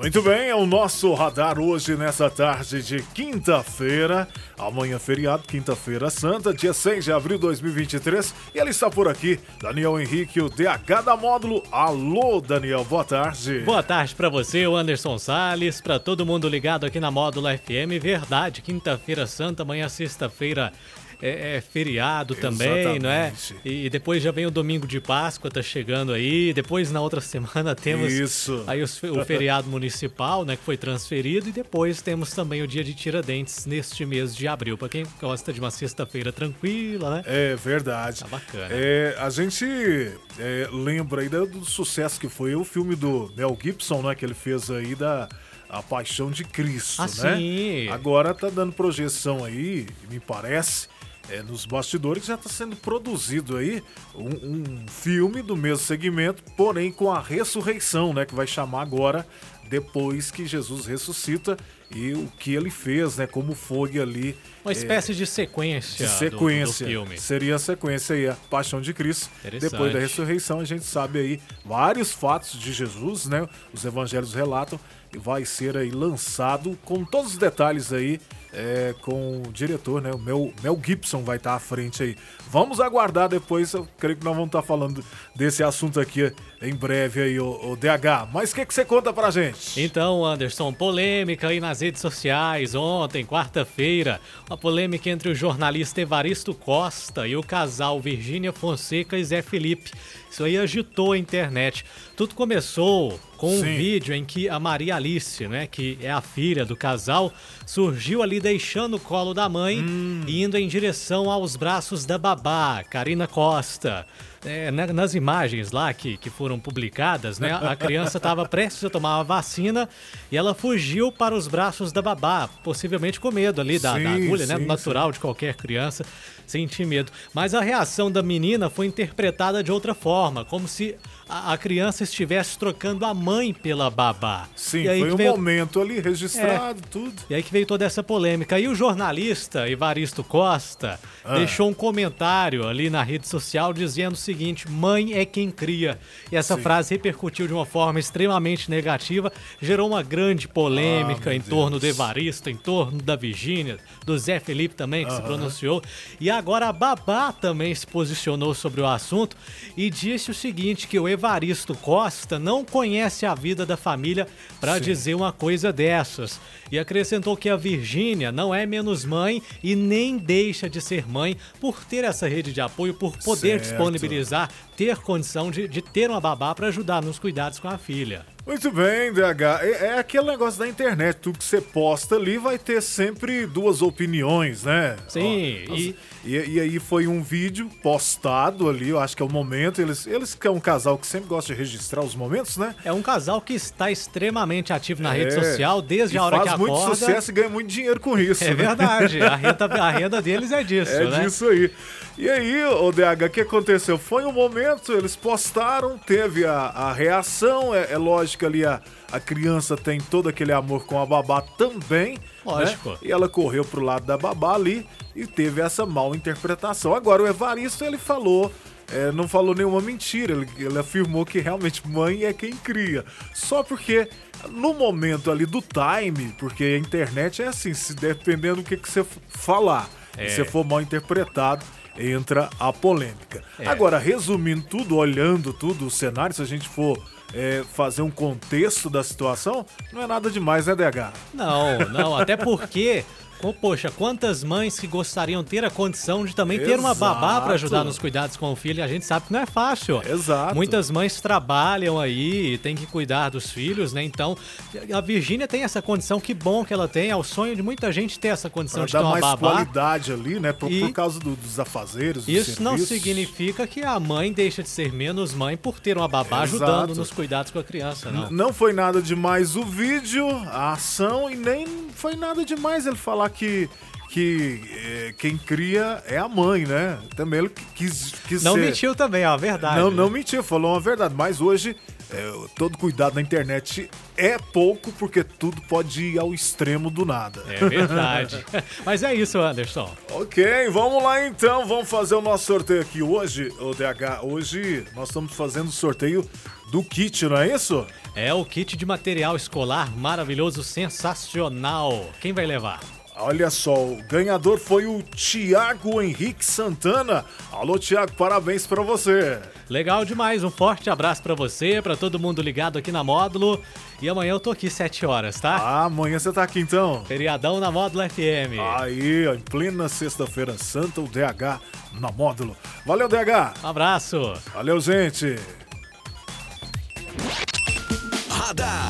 Muito bem, é o nosso radar hoje nessa tarde de quinta-feira. Amanhã feriado, quinta-feira santa, dia 6 de abril de 2023. E ele está por aqui, Daniel Henrique, o DH da Módulo. Alô, Daniel, boa tarde. Boa tarde para você, o Anderson Sales, para todo mundo ligado aqui na Módulo FM. Verdade, quinta-feira santa, amanhã sexta-feira é, é feriado também, não é? E depois já vem o domingo de Páscoa, tá chegando aí. Depois na outra semana temos Isso. aí os- o feriado municipal, né, que foi transferido e depois temos também o dia de Tiradentes neste mês de abril. Para quem gosta de uma sexta-feira tranquila, né? É verdade. Tá bacana. É, a gente é, lembra aí do, do sucesso que foi o filme do Mel Gibson, né? Que ele fez aí da A Paixão de Cristo, Ah, né? sim. Agora tá dando projeção aí, me parece, é, nos bastidores já está sendo produzido aí um, um filme do mesmo segmento, porém com a ressurreição, né? Que vai chamar agora depois que Jesus ressuscita e o que ele fez, né? Como foi ali. Uma é, espécie de sequência, de do- sequência. do, filme. Seria a sequência aí, a Paixão de Cristo. Depois da ressurreição, a gente sabe aí vários fatos de Jesus, né? Os evangelhos relatam e vai ser aí lançado com todos os detalhes aí. é, com o diretor, né? O Mel, Mel Gibson vai estar à frente aí. Vamos aguardar depois. Eu creio que nós vamos estar falando desse assunto aqui em breve aí, o, o DH. Mas o que, que você conta pra gente? Então, Anderson, polêmica aí nas redes sociais ontem, quarta-feira. Uma polêmica entre o jornalista Evaristo Costa e o casal Virgínia Fonseca e Zé Felipe. Isso aí agitou a internet. Tudo começou com um Sim. vídeo em que a Maria Alice, né, que é a filha do casal, surgiu ali deixando o colo da mãe e indo em direção aos braços da babá, Karina Costa. É, na- nas imagens lá que, que foram publicadas, né, a criança estava prestes a tomar uma vacina e ela fugiu para os braços da babá, possivelmente com medo ali da, da Sim, agulha, né, sim, natural de qualquer criança sentir medo. Mas a reação da menina foi interpretada de outra forma, como se a, a criança estivesse trocando a mãe pela babá. Sim, E aí foi um veio- momento ali registrado, tudo. e aí que veio toda essa polêmica. E o jornalista Evaristo Costa Ah. deixou um comentário ali na rede social dizendo o seguinte: mãe é quem cria. E essa Sim. frase repercutiu de uma forma extremamente negativa, gerou uma grande polêmica Ah, em torno do. Evaristo, em torno da Virgínia, do Zé Felipe também, que se pronunciou. E agora a Babá também se posicionou sobre o assunto e disse o seguinte: que o Evaristo Costa não conhece a vida da família para dizer uma coisa dessas. E acrescentou que a Virgínia não é menos mãe e nem deixa de ser mãe por ter essa rede de apoio, por poder Certo. disponibilizar, ter condição de, de ter uma babá para ajudar nos cuidados com a filha. Muito bem, DH. É, é aquele negócio da internet. Tudo que você posta ali vai ter sempre duas opiniões, né? Sim, Ó, e- e... e aí foi um vídeo postado ali, eu acho que é o momento. Eles, eles que é um casal que sempre gosta de registrar os momentos, né? É um casal que está extremamente ativo na rede É. social desde a hora faz que muito acorda. sucesso e ganha muito dinheiro com isso. É né? verdade, a renda, a renda deles é disso, É né? disso aí. E aí, o DH, o que aconteceu? Foi um momento, eles postaram, teve a, a reação. É, é lógico ali a, a criança tem todo aquele amor com a babá também. Lógico. Né? E ela correu pro lado da babá ali e teve essa mal interpretação. Agora, o Evaristo, ele falou. é, não falou nenhuma mentira, ele, ele afirmou que realmente mãe é quem cria. Só porque no momento ali do time, porque a internet é assim, se dependendo do que, que você falar, É. se você for mal interpretado, entra a polêmica. É. Agora, resumindo tudo, olhando tudo, o cenário, se a gente for é, fazer um contexto da situação, não é nada demais, né, DH? Não, não, até porque, poxa, quantas mães que gostariam ter a condição de também ter uma babá Exato. para ajudar nos cuidados com o filho, e a gente sabe que não é fácil. Exato. Muitas mães trabalham aí, tem que cuidar dos filhos, né? Então, a Virgínia tem essa condição, que bom que ela tem, é o sonho de muita gente ter essa condição Pra de ter dar uma mais babá. qualidade ali, né? Por, E- por causa do- dos afazeres, dos Isso não serviços. significa que a mãe deixa de ser menos mãe por ter uma babá Exato. ajudando nos cuidados com a criança, não. Não foi nada demais o vídeo, a ação, e nem foi nada demais ele falar que, que é, quem cria é a mãe, né? Também ele quis, quis Não ser- mentiu também, ó, a verdade. Não, né? não mentiu, falou uma verdade. Mas hoje, é, todo cuidado na internet é pouco, porque tudo pode ir ao extremo do nada. É verdade. Mas é isso, Anderson. Ok, vamos lá então, vamos fazer o nosso sorteio aqui hoje, o DH. Hoje nós estamos fazendo o sorteio do kit, não é isso? É o kit de material escolar maravilhoso, sensacional. Quem vai levar? Olha só, o ganhador foi o Tiago Henrique Santana. Alô, Tiago, parabéns pra você. Legal demais, um forte abraço pra você, pra todo mundo ligado aqui na Módulo. E amanhã eu tô aqui 7 horas, tá? Ah, amanhã você tá aqui então. Feriadão na Módulo FM. Aí, em plena sexta-feira santa, o DH na módulo. Valeu, DH. Um abraço. Valeu, gente. Radar.